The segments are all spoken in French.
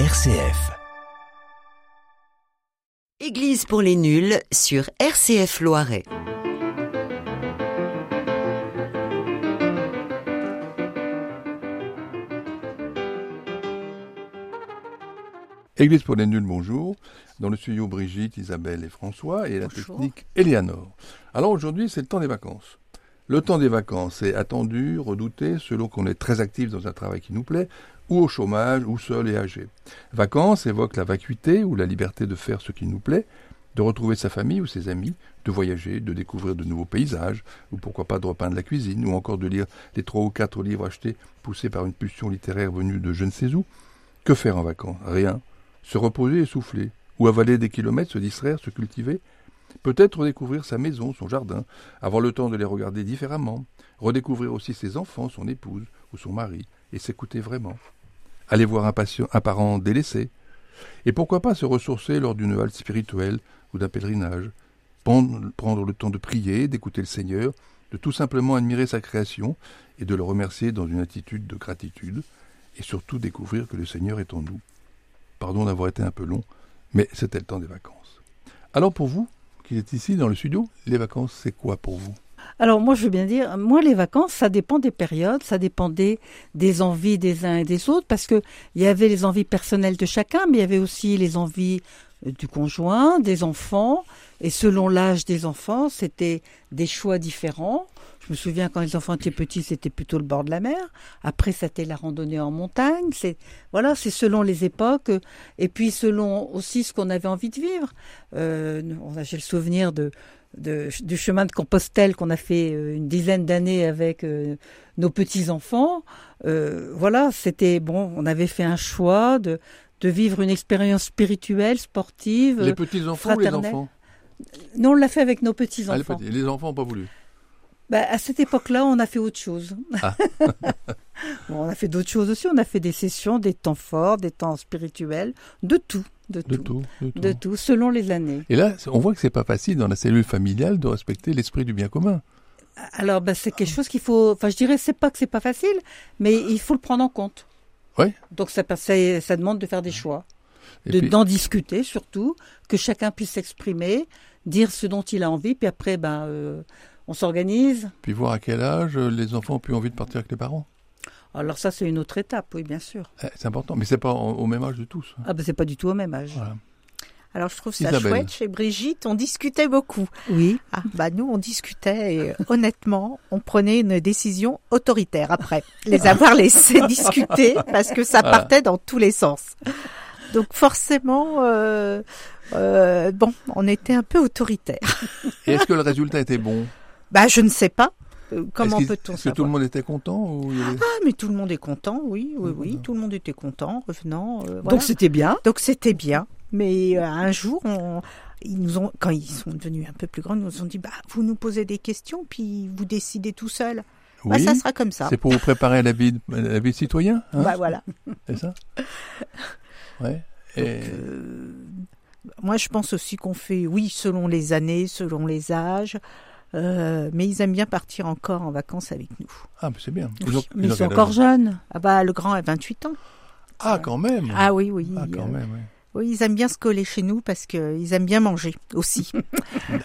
RCF. Église pour les nuls sur RCF Loiret. Église pour les nuls, bonjour. Dans le studio, Brigitte, Isabelle et François et la technique Eleanor. Alors aujourd'hui, c'est le temps des vacances. Le temps des vacances est attendu, redouté, selon qu'on est très actif dans un travail qui nous plaît, ou au chômage, ou seul et âgé. Vacances évoquent la vacuité ou la liberté de faire ce qui nous plaît, de retrouver sa famille ou ses amis, de voyager, de découvrir de nouveaux paysages, ou pourquoi pas de repeindre la cuisine, ou encore de lire les trois ou quatre livres achetés, poussés par une pulsion littéraire venue de je ne sais où. Que faire en vacances? Rien se reposer et souffler, ou avaler des kilomètres, se distraire, se cultiver, peut-être redécouvrir sa maison, son jardin, avoir le temps de les regarder différemment, redécouvrir aussi ses enfants, son épouse son mari, et s'écouter vraiment, aller voir un parent délaissé, et pourquoi pas se ressourcer lors d'une halte spirituelle ou d'un pèlerinage, prendre, prendre le temps de prier, d'écouter le Seigneur, de tout simplement admirer sa création et de le remercier dans une attitude de gratitude, et surtout découvrir que le Seigneur est en nous. Pardon d'avoir été un peu long, mais c'était le temps des vacances. Alors pour vous, qui êtes ici dans le studio, les vacances, c'est quoi pour vous? Alors moi je veux bien dire, moi les vacances, ça dépend des périodes, ça dépendait des envies des uns et des autres, parce que il y avait les envies personnelles de chacun, mais il y avait aussi les envies euh, du conjoint, des enfants, et selon l'âge des enfants, c'était des choix différents. Je me souviens quand les enfants étaient petits, c'était plutôt le bord de la mer. Après, c'était la randonnée en montagne. C'est voilà, c'est selon les époques et puis selon aussi ce qu'on avait envie de vivre. Euh, J'ai le souvenir de, de, du chemin de Compostelle qu'on a fait euh, une dizaine d'années avec euh, nos petits enfants. Euh, voilà, c'était bon. On avait fait un choix de de vivre une expérience spirituelle, sportive. Les petits enfants ou les enfants? Non, on l'a fait avec nos petits ah, enfants. les, les enfants n'ont pas voulu. Bah, à cette époque-là, on a fait autre chose. Ah. bon, on a fait d'autres choses aussi. On a fait des sessions, des temps forts, des temps spirituels, de tout. De, De tout, tout, de tout. de tout, selon les années. Et là, on voit que c'est pas facile dans la cellule familiale de respecter l'esprit du bien commun. Alors, bah, c'est quelque chose qu'il faut. Enfin, je dirais, c'est pas que c'est pas facile, mais il faut le prendre en compte. Oui. Donc, ça, ça, ça demande de faire des choix, de- d'en discuter surtout, que chacun puisse s'exprimer, dire ce dont il a envie, puis après, ben, euh, on s'organise. Puis voir à quel âge euh, les enfants ont plus envie de partir avec les parents. Alors ça, c'est une autre étape, oui, bien sûr. Eh, C'est important, mais c'est pas au même âge de tous. Ah ben, c'est pas du tout au même âge. Voilà. Alors je trouve ça Isabelle. chouette chez Brigitte, on discutait beaucoup. Oui. Ah, bah nous on discutait et euh, honnêtement, on prenait une décision autoritaire après les avoir laissés discuter parce que ça Voilà. partait dans tous les sens. Donc forcément, euh, euh, bon, on était un peu autoritaire. Et est-ce que le résultat était bon? Bah je ne sais pas. Euh, Comment peut-on Est-ce que tout le monde était content ou avait- Ah mais tout le monde est content, oui, oui, oui, Voilà. tout le monde était content, revenant. euh, voilà. Donc c'était bien. Donc c'était bien. Mais euh, un jour, on, ils nous ont, quand ils sont devenus un peu plus grands, ils nous ont dit bah, vous nous posez des questions, puis vous décidez tout seul. Bah, Oui, ça sera comme ça. c'est pour vous préparer à la vie, de- à la vie de citoyen, hein Bah voilà. c'est ça Ouais. Et Euh, moi, je pense aussi qu'on fait, oui, selon les années, selon les âges. Euh, mais ils aiment bien partir encore en vacances avec nous. ah, mais c'est bien. Oui, Ils ont- mais ils ils ont sont encore jeunes. Ah bah le grand a 28 ans. Ah, quand même. Ah oui, oui. Ah, quand euh, même. oui. oui, ils aiment bien se coller chez nous parce qu'ils aiment bien manger aussi.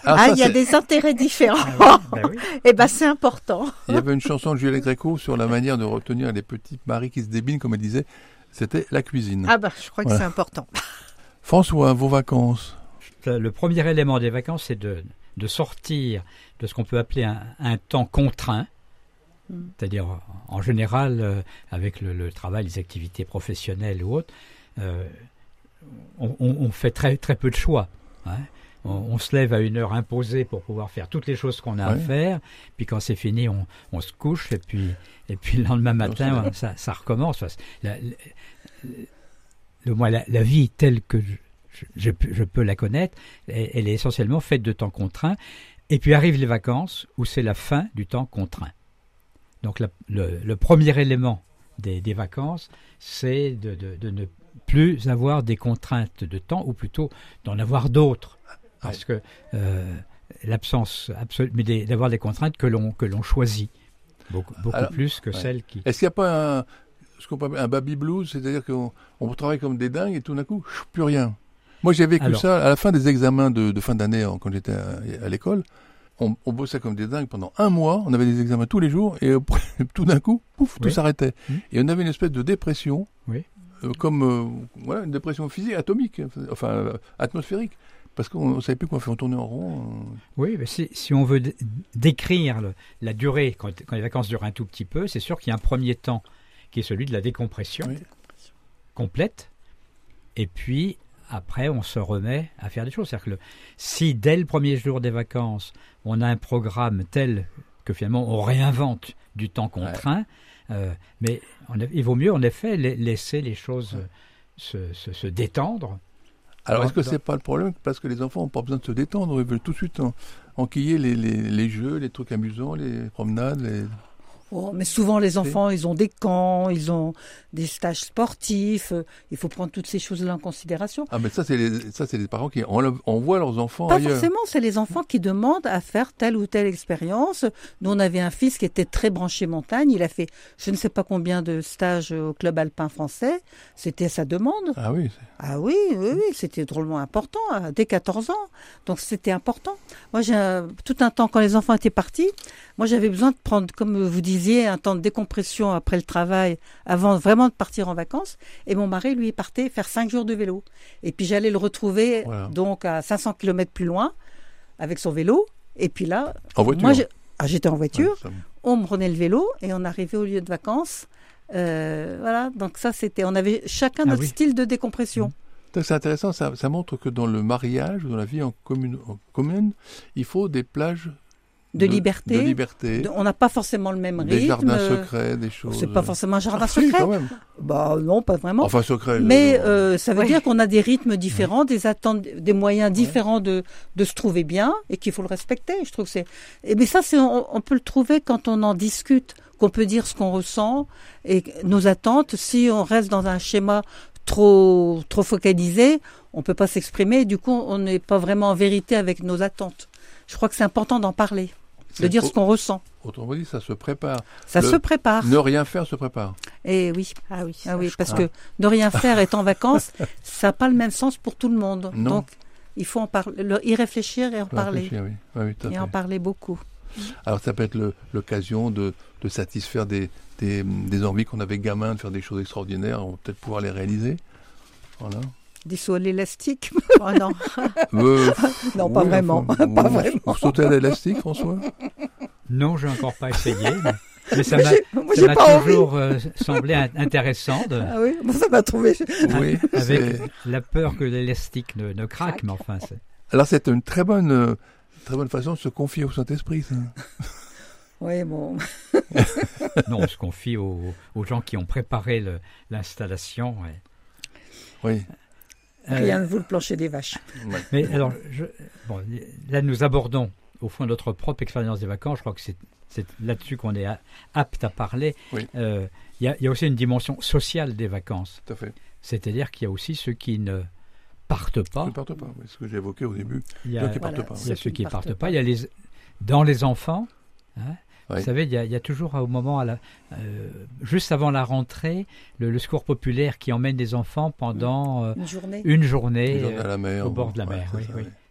Ah, Ah, ça, il y a des intérêts différents. bah Et ben c'est important. Il y avait une chanson de Juliette Gréco sur la manière de retenir les petits maris qui se débinent, comme elle disait. C'était la cuisine. Ah bah je crois que c'est important. François, vos vacances? Le premier élément des vacances, c'est de, de sortir de ce qu'on peut appeler un, un temps contraint, Mm. c'est-à-dire en général euh, avec le, le travail, les activités professionnelles ou autres, euh, on, fait très, très peu de choix. hein. On, on se lève à une heure imposée pour pouvoir faire toutes les choses qu'on a à faire, puis quand c'est fini, on, on se couche, et puis, et puis le lendemain matin, ça, ça recommence. La- la- le, moi, la, la vie telle que je, je, je peux- je peux la connaître, elle, elle est essentiellement faite de temps contraint. Et puis arrivent les vacances où c'est la fin du temps contraint. Donc la- le, le premier élément des, des vacances, c'est de, de- de ne plus avoir des contraintes de temps, ou plutôt d'en avoir d'autres. Parce que euh, l'absence absolue, mais d'avoir des contraintes que l'on que l'on choisit beaucoup, beaucoup Alors, plus que ouais. celles qui. Est-ce qu'il n'y a pas un... ce qu'on appelle un baby blues, c'est-à-dire qu'on on travaille comme des dingues et tout d'un coup, plus rien? Moi, j'ai vécu Alors- ça à la fin des examens de, de fin d'année quand j'étais à, à l'école. On, on bossait comme des dingues pendant un mois. On avait des examens tous les jours et après, tout d'un coup, pouf, tout s'arrêtait. Mhm. Et on avait une espèce de dépression, Oui. euh, comme euh, voilà, une dépression physique, atomique, enfin euh, atmosphérique, parce qu'on ne savait plus quoi faire. On tournait en rond. euh. Oui, mais si, si on veut dé- décrire le- la durée, quand, quand les vacances durent un tout petit peu, c'est sûr qu'il y a un premier temps qui est celui de la décompression Oui. complète. Et puis, après, on se remet à faire des choses. C'est-à-dire que le- si dès le premier jour des vacances, on a un programme tel que finalement on réinvente du temps contraint, euh, mais il vaut mieux en effet la- laisser les choses se, se- se détendre. Alors, est-ce que c'est pas le problème? Parce que les enfants n'ont pas besoin de se détendre. Ils veulent tout de suite en- enquiller les, les, les jeux, les trucs amusants, les promenades. Les... Oh, mais souvent, les enfants, ils ont des camps, ils ont des stages sportifs. Il faut prendre toutes ces choses-là en considération. Ah, mais ça, c'est les, ça, c'est les parents qui envoient leurs enfants Pas ailleurs. forcément, c'est les enfants qui demandent à faire telle ou telle expérience. Nous, on avait un fils qui était très branché montagne. Il a fait je ne sais pas combien de stages au club alpin français. C'était sa demande. Ah oui, Ah oui, oui, oui, c'était drôlement important, euh, dès 14 ans. Donc c'était important. Moi, j'ai tout un temps, quand les enfants étaient partis, moi j'avais besoin de prendre, comme vous disiez, un temps de décompression après le travail, avant vraiment de partir en vacances. Et mon mari, lui, partait faire cinq jours de vélo. Et puis j'allais le retrouver Voilà. donc à 500 km plus loin, avec son vélo. Et puis là, en voiture. moi, ah, j'étais en voiture, Ouais, on me prenait le vélo et on arrivait au lieu de vacances. Euh, voilà, donc ça c'était, on avait chacun Ah notre oui. style de décompression. Donc, C'est intéressant, ça, ça montre que dans le mariage, dans la vie en commune, en commune il faut des plages De liberté. de liberté, De- On n'a pas forcément le même des rythme. jardins euh, secrets, des choses. C'est pas forcément un jardin Ah, si, secret. quand même. Bah non, pas vraiment. Enfin, secret. Mais euh, ça veut Ouais. dire qu'on a des rythmes différents, des attentes, des moyens différents de, de se trouver bien et qu'il faut le respecter. Je trouve que c'est. Et mais ça, c'est on, on peut le trouver quand on en discute, qu'on peut dire ce qu'on ressent et nos attentes. Si on reste dans un schéma trop trop focalisé, on peut pas s'exprimer. Du coup, on n'est pas vraiment en vérité avec nos attentes. Je crois que c'est important d'en parler, de dire ce qu'on ressent. Autrement dit, ça se prépare. Ça Le- se prépare. Ne rien faire se prépare. Et oui. Ah oui. Ah oui, parce crois. que de rien faire est en vacances, ça n'a pas le même sens pour tout le monde. Non. Donc, il faut en parler, le- y réfléchir et en parler. réfléchir, oui. Oui, oui, tout à Et fait. en parler beaucoup. Alors ça peut être l'occasion de, de satisfaire des, des, des envies qu'on avait gamin de faire des choses extraordinaires, on va peut-être pouvoir les réaliser. Voilà. Des sauts à l'élastique Oh non. Euh, Non, pas vraiment, pas vous- vraiment. Vous sautez à l'élastique, François Non, j'ai encore pas essayé, mais, mais ça m'a toujours euh, semblé in- intéressant de- Ah oui, bon, ça m'a trouvé. Oui. avec la peur que l'élastique ne, ne craque, mais enfin, c'est- Alors c'est une très bonne, euh, très bonne façon de se confier au Saint-Esprit. ça. Oui, bon. non, on se confie aux, aux gens qui ont préparé le- l'installation. ouais. Oui. Euh, Rien ne vaut le plancher des vaches. Ouais. Mais alors, je, bon, là, nous abordons au fond notre propre expérience des vacances. Je crois que c'est c'est là-dessus qu'on est a- apte à parler. Oui. Euh, Il y, a, il y a aussi une dimension sociale des vacances. Tout à fait. C'est-à-dire qu'il y a aussi ceux qui ne partent pas. Ne partez pas. oui, ce que j'ai évoqué au début. Il y Ceux a, qui Voilà, partent pas. il y a ceux qui ne partent partent pas. pas. Il y a les, dans les enfants. hein, Oui. Vous savez, il y, a, il y a toujours au moment, à la, euh, juste avant la rentrée, le, le secours populaire qui emmène des enfants pendant euh, Une journée. une journée. Les gens à euh, la mer. au bord de la ouais, mer,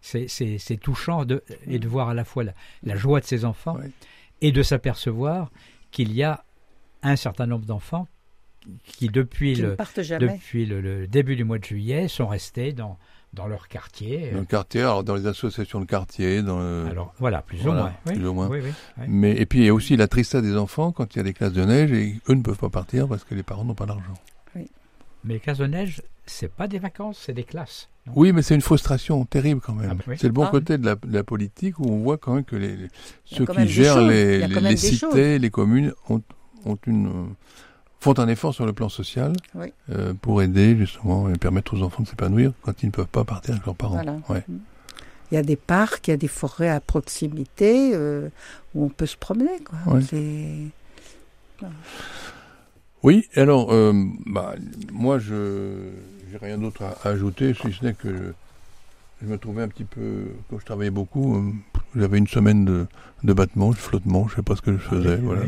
c'est oui, oui. touchant de, et de voir à la fois la, la joie de ces enfants Ouais. et de s'apercevoir qu'il y a un certain nombre d'enfants qui, depuis, Qui ne le, partent jamais. depuis le, le début du mois de juillet, sont restés dans, dans leur quartier. Dans le quartier, alors dans les associations de quartier, dans le- Alors voilà, plus voilà, ou moins. Oui, plus ou moins. oui, oui, oui. Mais et puis il y a aussi la tristesse des enfants quand il y a des classes de neige et eux ne peuvent pas partir parce que les parents n'ont pas d'argent. Mais les classes de neige, c'est pas des vacances, c'est des classes. Oui, mais c'est une frustration terrible quand même. Ah oui. C'est le bon Ah. côté de la, de la politique où on voit quand même que les, les- ceux quand qui gèrent choses. Les, cités, choses. les communes ont, ont une euh, font un effort sur le plan social Oui. euh, pour aider justement et permettre aux enfants de s'épanouir quand ils ne peuvent pas partir avec leurs parents. Voilà. Ouais. Il y a des parcs, il y a des forêts à proximité euh, où on peut se promener. Quoi. Ouais. C'est- Oui, alors, euh, bah, moi, je j'ai rien d'autre à, à ajouter, si ce n'est que je, je me trouvais un petit peu, quand je travaillais beaucoup, euh, j'avais une semaine de, de battement, de flottement, je sais pas ce que je faisais, oui, voilà.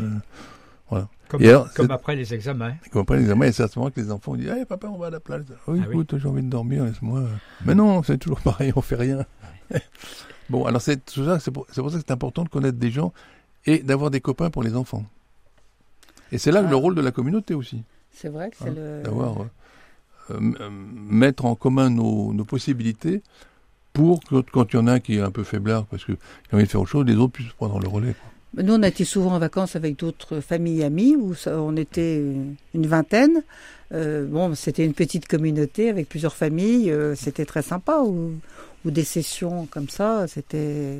oui. Comme, alors, après les examens. Comme après les examens, et c'est à ce moment que les enfants disent hey, papa, on va à la plage. Oh, Ah oui. écoute, j'ai envie de dormir, laisse-moi. Mais non, c'est toujours pareil, on fait rien. bon, alors c'est tout ça, c'est pour, ça que c'est important de connaître des gens et d'avoir des copains pour les enfants. Et c'est là Ah. le rôle de la communauté aussi, C'est vrai que c'est Hein, le. d'avoir euh, euh, euh, mettre en commun nos, nos possibilités pour que quand il y en a un qui est un peu faiblard parce qu'il a envie de faire autre chose, les autres puissent prendre le relais. quoi. Nous, on a été souvent en vacances avec d'autres familles amies où ça- on était une vingtaine. Euh, bon, c'était une petite communauté avec plusieurs familles. euh, c'était très sympa. Ou, ou des sessions comme ça. C'était.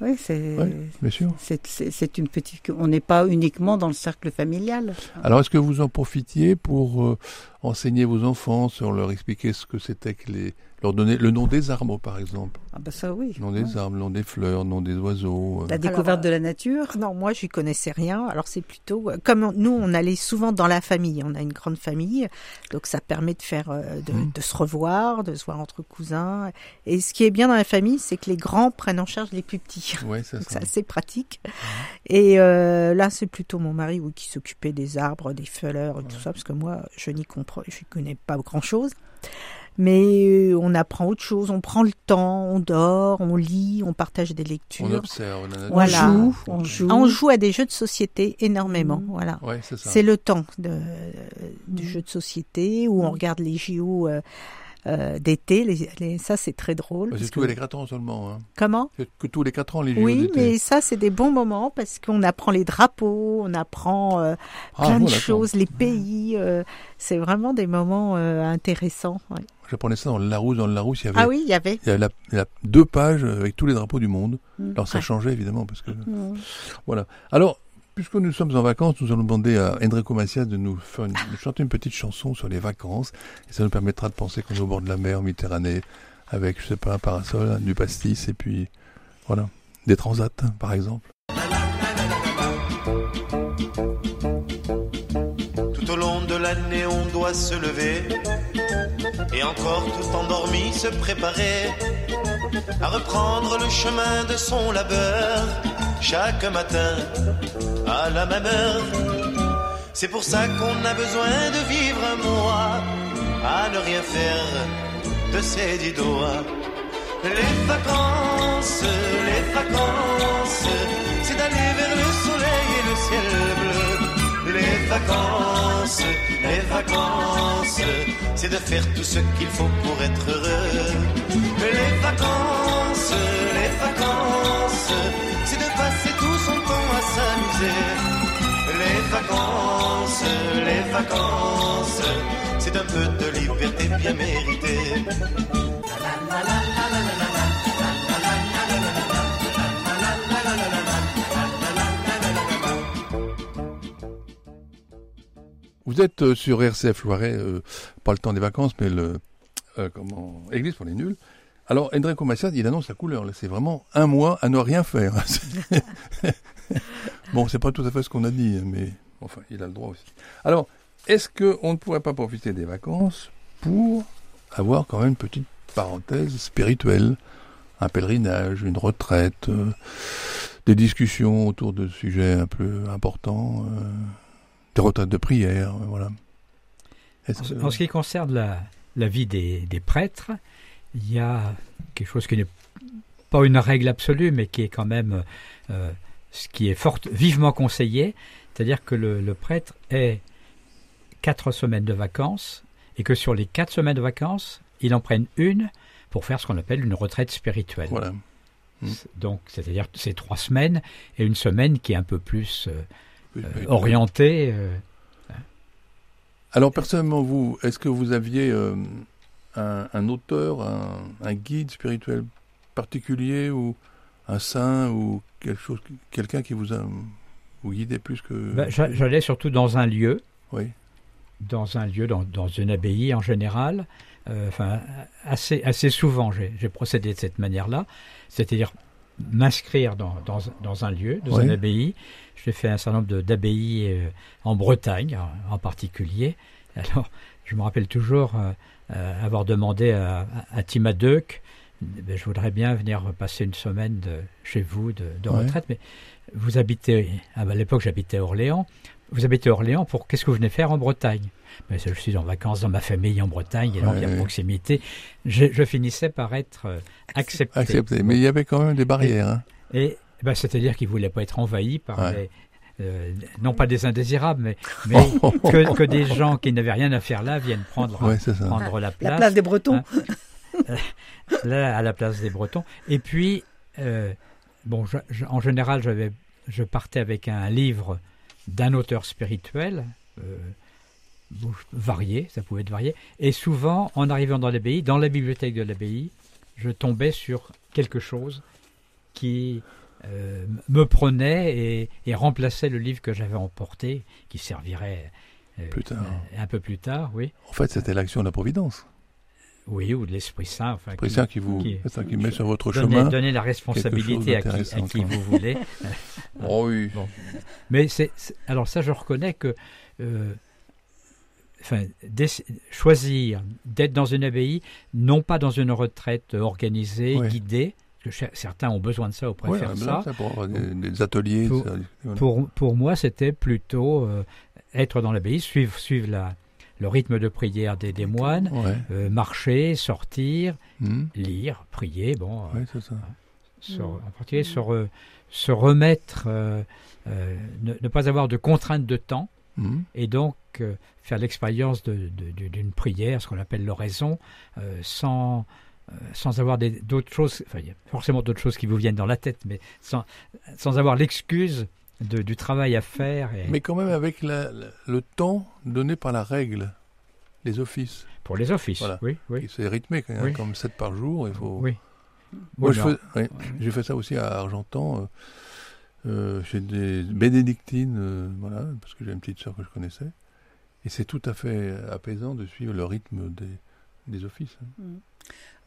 Oui, c'est. Ouais. Bien sûr. C'est une petite. On n'est pas uniquement dans le cercle familial. Alors, est-ce que vous en profitiez pour euh, enseigner vos enfants, sur leur expliquer ce que c'était que les, leur donner le nom des arbres, par exemple, Ah bah ça oui. le nom des Ouais. arbres, le nom des fleurs, le nom des oiseaux. euh. La découverte Alors, de la nature. Non, moi, j'y connaissais rien. Alors, c'est plutôt euh, comme nous, on allait souvent dans la famille. On a une grande famille, donc ça permet de faire, euh, de, Mhm. de se revoir, de se voir entre cousins. Et ce qui est bien dans la famille, c'est que les grands prennent en charge les plus petits. Ouais, c'est Donc ça. c'est assez pratique. Et euh, là, c'est plutôt mon mari oui, qui s'occupait des arbres, des fleurs et tout ça, parce que moi, je n'y comprends, je connais pas grand-chose. Mais euh, on apprend autre chose, on prend le temps, on dort, on lit, on partage des On lectures. observe la nature. On Voilà. joue. On joue. On joue à des jeux de société énormément, Mhm. voilà. Ouais, c'est ça. C'est le temps de, du Mhm. jeu de société où on Mhm. regarde les JO euh, euh, d'été. Les, les- ça, c'est très drôle. Bah, c'est tous que- les 4 ans seulement. Hein. Comment C'est que tous les 4 ans, les JO Oui, d'été. mais ça, c'est des bons moments parce qu'on apprend les drapeaux, on apprend euh, Ah, plein bon, de d'accord. choses, les pays. euh, c'est vraiment des moments euh, intéressants. ouais. J'apprenais ça dans le Larousse. Dans le Larousse, il y avait, Ah oui, il y avait. il y avait la- la- deux pages avec tous les drapeaux du monde. Mhm. Alors ça Ouais. changeait évidemment parce que Mhm. voilà. Alors puisque nous sommes en vacances, nous allons demander à Enrico Macias de nous faire une, de chanter une petite chanson sur les vacances et ça nous permettra de penser qu'on est au bord de la mer, en Méditerranée, avec je sais pas un parasol, du pastis et puis voilà des transats par exemple. Tout au long de l'année, on doit se lever et encore tout endormi se préparer à reprendre le chemin de son labeur chaque matin à la même heure. C'est pour ça qu'on a besoin de vivre un mois à ne rien faire de ses dix doigts. Les vacances, les vacances, c'est d'aller vers le soleil et le ciel vacances, les vacances, c'est de faire tout ce qu'il faut pour être heureux. Les vacances, les vacances, c'est de passer tout son temps à s'amuser. Les vacances, les vacances, c'est un peu de liberté bien méritée. Vous êtes euh, sur RCF Loiret, euh, pas le temps des vacances, mais le euh, comment Église pour les nuls. Alors Enrico Macias, il annonce la couleur. là. C'est vraiment un mois à ne rien faire. bon, c'est pas tout à fait ce qu'on a dit, mais enfin, il a le droit aussi. Alors, est-ce qu'on ne pourrait pas profiter des vacances pour avoir quand même une petite parenthèse spirituelle, un pèlerinage, une retraite, euh, des discussions autour de sujets un peu importants, euh, des retraites de prière, euh, voilà. En ce- que- En ce qui concerne la, la vie des, des prêtres, il y a quelque chose qui n'est pas une règle absolue, mais qui est quand même euh, ce qui est fort, vivement conseillé, c'est-à-dire que le, le prêtre ait quatre semaines de vacances et que sur les quatre semaines de vacances, il en prenne une pour faire ce qu'on appelle une retraite spirituelle. Voilà. Donc, c'est-à-dire ces trois semaines et une semaine qui est un peu plus euh, euh, oui. orientée. euh, Alors personnellement, vous, est-ce que vous aviez euh, un, un auteur, un, un guide spirituel particulier ou un saint ou quelque chose, quelqu'un qui vous a vous guidé plus que ben, j'a- J'allais surtout dans un lieu, oui, dans un lieu, dans, dans une abbaye en général. Enfin, assez, assez souvent, j'ai j'ai procédé de cette manière-là, c'est-à-dire m'inscrire dans, dans, dans un lieu, dans Oui. une abbaye. J'ai fait un certain nombre d'abbayes euh, en Bretagne, en, particulier. Alors, je me rappelle toujours euh, euh, avoir demandé à, à, à Tima Deuk, ben, je voudrais bien venir passer une semaine de, chez vous de, de Ouais. retraite, mais vous habitez, ah ben, à l'époque j'habitais à Orléans, vous habitez Orléans, pour qu'est-ce que vous venez faire en Bretagne? Mais je suis en vacances dans ma famille en Bretagne, et donc il y a proximité. Je, finissais par être accepté. Accepté, mais il y avait quand même des barrières. Et, hein. et ben, c'est-à-dire qu'il ne voulait pas être envahi par les, euh, non pas des indésirables, mais, que, des gens qui n'avaient rien à faire là viennent prendre, prendre la place. La place des Bretons. Hein. là, à la place des Bretons. Et puis, euh, bon, en général, je partais avec un livre d'un auteur spirituel, euh, varié, ça pouvait être varié. Et souvent, en arrivant dans l'abbaye, dans la bibliothèque de l'abbaye, je tombais sur quelque chose qui euh, me prenait et, remplaçait le livre que j'avais emporté, qui servirait euh, euh, un peu plus tard, oui. En fait, c'était l'action de la Providence. Oui, ou de l'Esprit Saint. Enfin, L'Esprit Saint qui vous qui, qui met sur votre chemin. Donner la responsabilité à qui, à qui vous voulez. oh oui. Mais c'est, alors ça, je reconnais que enfin, choisir d'être dans une abbaye, non pas dans une retraite organisée, guidée, certains ont besoin de ça ou préfèrent ça. pour des, ateliers. Pour, pour, moi, c'était plutôt euh, être dans l'abbaye, suivre, suivre la, le rythme de prière des, des moines, euh, marcher, sortir, hmm. lire, prier, bon. Euh, en particulier se, se remettre, ne, pas avoir de contraintes de temps, hmm. et donc faire l'expérience d'une de, prière, ce qu'on appelle l'oraison, sans euh, sans avoir d'autres choses, enfin, il y a forcément d'autres choses qui vous viennent dans la tête, mais sans, sans avoir l'excuse du travail à faire. Mais quand même avec le temps donné par la règle, les offices. Pour les offices, oui. oui. C'est rythmé, quand même, comme 7 par jour. Il faut... Oui. Moi, j'ai fait ça aussi à Argentan. Euh, euh, chez des bénédictines, voilà, parce que j'ai une petite soeur que je connaissais. Et c'est tout à fait apaisant de suivre le rythme des, des offices. Hein. Mm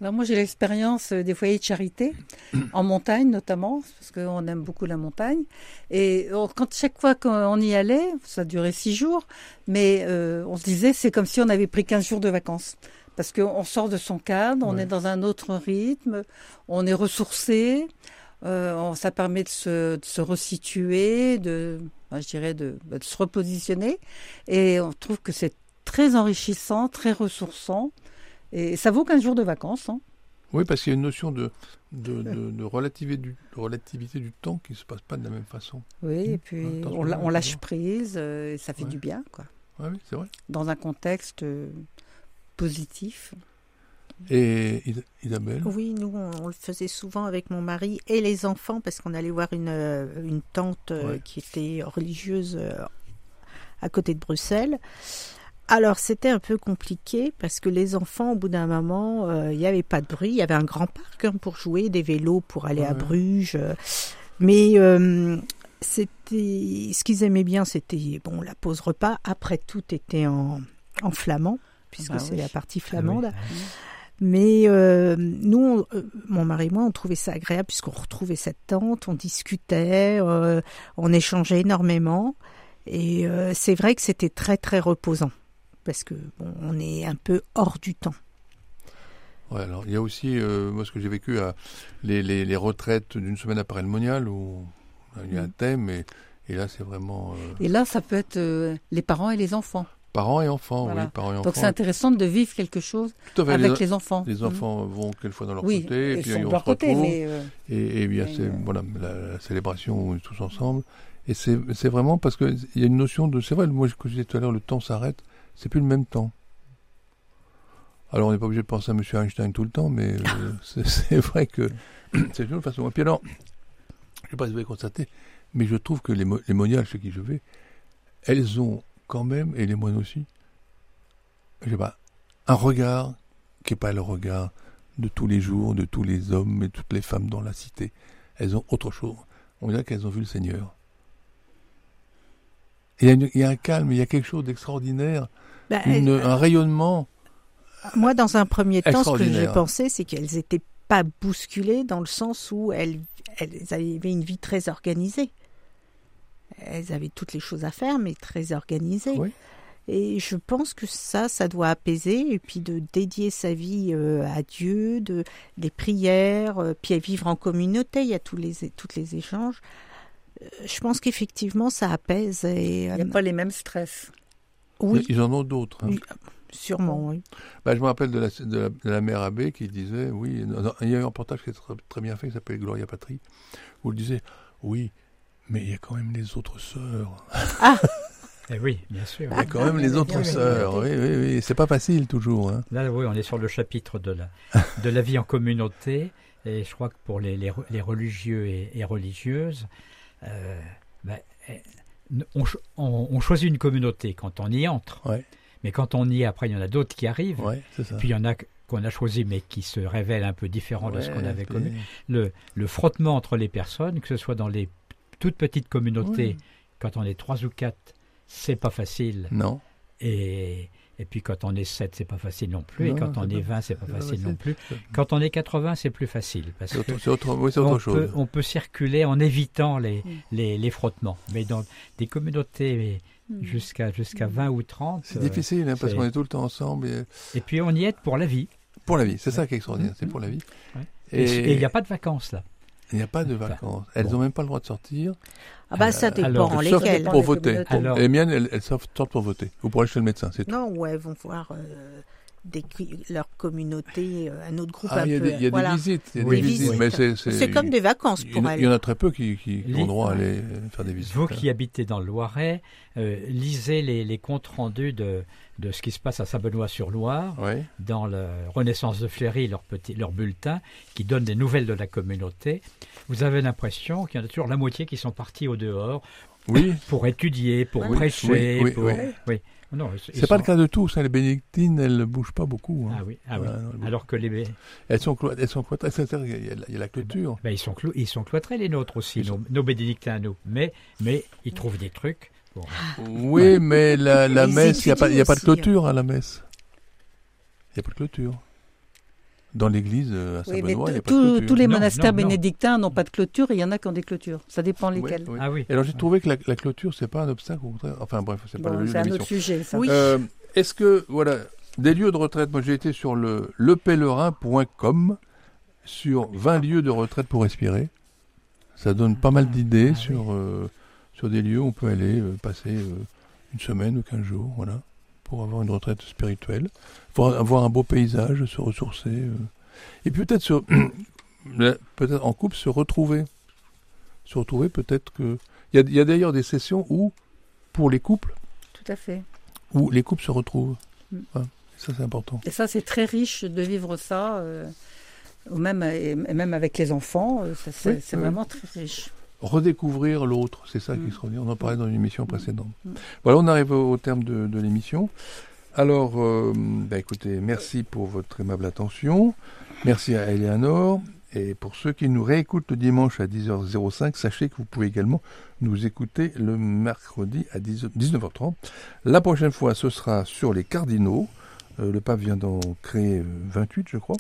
moi, j'ai l'expérience euh, des foyers de charité, en montagne notamment, parce qu'on aime beaucoup la montagne. Et euh, quand chaque fois qu'on y allait, ça durait six jours, mais euh, on se disait c'est comme si on avait pris 15 jours de vacances. Parce qu'on sort de son cadre, on est dans un autre rythme, on est ressourcé, ça permet de se, de se resituer, de, je dirais, de, bah, de se repositionner. Et on trouve que c'est très enrichissant, très ressourçant. Et ça vaut 15 jours de vacances. Hein. Oui, parce qu'il y a une notion de, de, de, relativité, du, relativité du temps qui ne se passe pas de la même façon. Oui, et puis on, on, lâche prise, euh, et ça fait du bien. quoi. oui, c'est vrai. Dans un contexte euh, positif. Et Isabelle? Oui, nous, on, le faisait souvent avec mon mari et les enfants, parce qu'on allait voir une, euh, une tante qui était religieuse à côté de Bruxelles. Alors c'était un peu compliqué parce que les enfants, au bout d'un moment, euh, il n'y avait pas de bruit. Il y avait un grand parc hein, pour jouer, des vélos pour aller à Bruges. mais euh, c'était ce qu'ils aimaient bien, c'était bon la pause repas. Après tout était en, flamand puisque bah c'est la partie flamande. Ah mais euh, nous, mon mari et moi, on trouvait ça agréable puisqu'on retrouvait cette tante, on discutait, on échangeait énormément. Et c'est vrai que c'était très très reposant parce que bon, on est un peu hors du temps. Ouais, alors il y a aussi, euh, moi ce que j'ai vécu, à les, les, les, retraites d'une semaine après le monial où il y a un mm. thème et, et là c'est vraiment. Euh, et là ça peut être euh, les parents et les enfants. Parents et enfants, oui, parents et enfants. Donc c'est intéressant de vivre quelque chose avec les, enfants. Les enfants mm. vont quelquefois dans leur côté, et puis ils leur côté, mais et, et, bien c'est voilà la, célébration où on est tous ensemble. Et c'est vraiment parce qu'il y a une notion de, c'est vrai, moi je disais tout à l'heure, le temps s'arrête c'est plus le même temps. Alors on n'est pas obligé de penser à M. Einstein tout le temps, mais euh, c'est vrai que c'est une façon. Et puis alors, je ne sais pas si vous avez constaté, mais je trouve que les, les moniales chez qui je vais, elles ont quand même, et les moines aussi, je sais pas, un regard qui n'est pas le regard de tous les jours, de tous les hommes et toutes les femmes dans la cité. Elles ont autre chose. On dirait qu'elles ont vu le Seigneur. Il y, a un calme, il y a quelque chose d'extraordinaire, bah, un rayonnement. Moi, dans un premier temps, ce que j'ai pensé, c'est qu'elles n'étaient pas bousculées dans le sens où elles, elles avaient une vie très organisée. Elles avaient toutes les choses à faire, mais très organisées. Et je pense que ça, ça doit apaiser, et puis de dédier sa vie euh, à Dieu, de, des prières, euh, puis à vivre en communauté, il y a tous les, tous les échanges je pense qu'effectivement, ça apaise. Et, Il n'y a pas les mêmes stress. Oui, Ils en ont d'autres. hein. Sûrement, oui. Bah, je me rappelle de la, de la, de la mère Abbé qui disait, oui, non, il y a eu un reportage qui est très, très bien fait qui s'appelle Gloria Patrie, où elle disait, oui, mais il y a quand même les autres sœurs. Eh oui, bien sûr. Il y a quand même les autres sœurs. Oui, oui, oui. C'est pas facile toujours. Hein. Là, oui, on est sur le chapitre de la, de la vie en communauté. Et je crois que pour les, les, les religieux et, et religieuses, euh, ben, eh, on, ch- on- on choisit une communauté quand on y entre. Ouais. Mais quand on y est, après, il y en a d'autres qui arrivent. Ouais, c'est ça. Puis il y en a qu'on a choisi, mais qui se révèlent un peu différents de ce qu'on avait puis- connu. Le, le frottement entre les personnes, que ce soit dans les toutes petites communautés, quand on est trois ou quatre, c'est pas facile. Non. Et, et puis quand on est 7, c'est pas facile non plus. Non, et quand on est pas- 20, c'est pas facile non plus. Quand on est 80, c'est plus facile. Parce que autre, oui, chose. peut, on peut circuler en évitant les, les, les frottements. Mais dans des communautés jusqu'à jusqu'à 20 ou 30. C'est euh, difficile hein, parce qu'on est tout le temps ensemble. Et... Et puis on y est pour la vie. Pour la vie, c'est ça qui est extraordinaire, c'est pour la vie. Ouais. Et il n'y a pas de vacances là. Il n'y a pas de Enfin, vacances. Elles bon. n'ont même pas le droit de sortir. Ah bah ça dépend, alors, sauf lesquels. pour voter. Alors, Les miennes, elles, elles sortent pour voter. Ou pour aller chez le médecin, c'est tout. Non, ouais, vont voir euh, des, leur communauté, euh, un autre groupe Ah, un il y a peu. des, il y a voilà. des visites. Il y a Oui, des visites, visites. mais c'est, C'est comme des vacances il y pour en a- elles. Il y en a très peu qui, qui, qui ont droit à aller euh, faire des visites. vous qui habitez dans le Loiret, euh, lisez les, les comptes rendus de, de ce qui se passe à Saint-Benoît-sur-Loire. Dans le Renaissance de Fleury, leur, petit, leur bulletin, qui donne des nouvelles de la communauté, vous avez l'impression qu'il y en a toujours la moitié qui sont partis au dehors Oui, pour étudier, pour Oui, prêcher. oui, oui, pour... oui. Non, c'est pas sont- le cas de tous. hein. Les bénédictines, elles ne bougent pas beaucoup. hein. Ah oui, ah oui. Non, bougent Alors que les, Elles sont clo- elles sont cloîtrées. C'est-à-dire qu'il y a la- Il y a la clôture. ben, ils, sont clo- ils sont cloîtrés, les nôtres aussi, nos, nos bénédictins à nous. Mais, mais ils trouvent des trucs. Bon, Oui, mais la, messe, il n'y a, pas- il y a pas de clôture à la messe. Il n'y a pas de clôture. Dans l'église euh, à Oui, Saint-Benoît, il n'y a t- pas de tous- clôture. tous les Non, monastères non, bénédictins n'ont pas de clôture et il y en a qui ont des clôtures. Ça dépend Oui, lesquels. oui. Ah oui. Alors j'ai trouvé que la, la clôture, c'est pas un obstacle, au contraire. Enfin bref, c'est pas Bon, le but c'est un autre sujet, ça. Oui. Euh, Est-ce que, voilà, des lieux de retraite, moi j'ai été sur le lepèlerin.com, sur 20 lieux de retraite pour respirer. Ça donne pas mal d'idées Ah, sur, euh, sur des lieux où on peut aller euh, passer euh, une semaine ou 15 jours, voilà, pour avoir une retraite spirituelle, pour avoir un beau paysage, se ressourcer. euh. Et puis peut-être peut-être en couple se retrouver. Se retrouver peut-être que... Il y a, d'ailleurs des sessions où, pour les couples, Tout à fait. où les couples se retrouvent. Mm. Ouais, ça, c'est important. Et ça, c'est très riche de vivre ça, euh, ou même, et même avec les enfants. euh, c'est Oui, c'est oui. vraiment très riche. Redécouvrir l'autre, c'est ça qui Mm. se redit. On en parlait dans une émission précédente. Mm. Voilà, on arrive au, au terme de, de l'émission. Alors, euh, bah, écoutez, merci pour votre aimable attention. Merci à Eleanor. Et pour ceux qui nous réécoutent le dimanche à 10h05, sachez que vous pouvez également nous écouter le mercredi à 10 19h30. La prochaine fois, ce sera sur les cardinaux. Euh, le pape vient d'en créer euh, 28, je crois.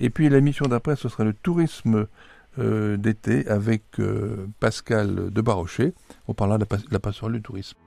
Et puis l'émission d'après, ce sera le tourisme euh, d'été avec euh, Pascal de Barrochet. On parlera de la, de la passerelle du tourisme.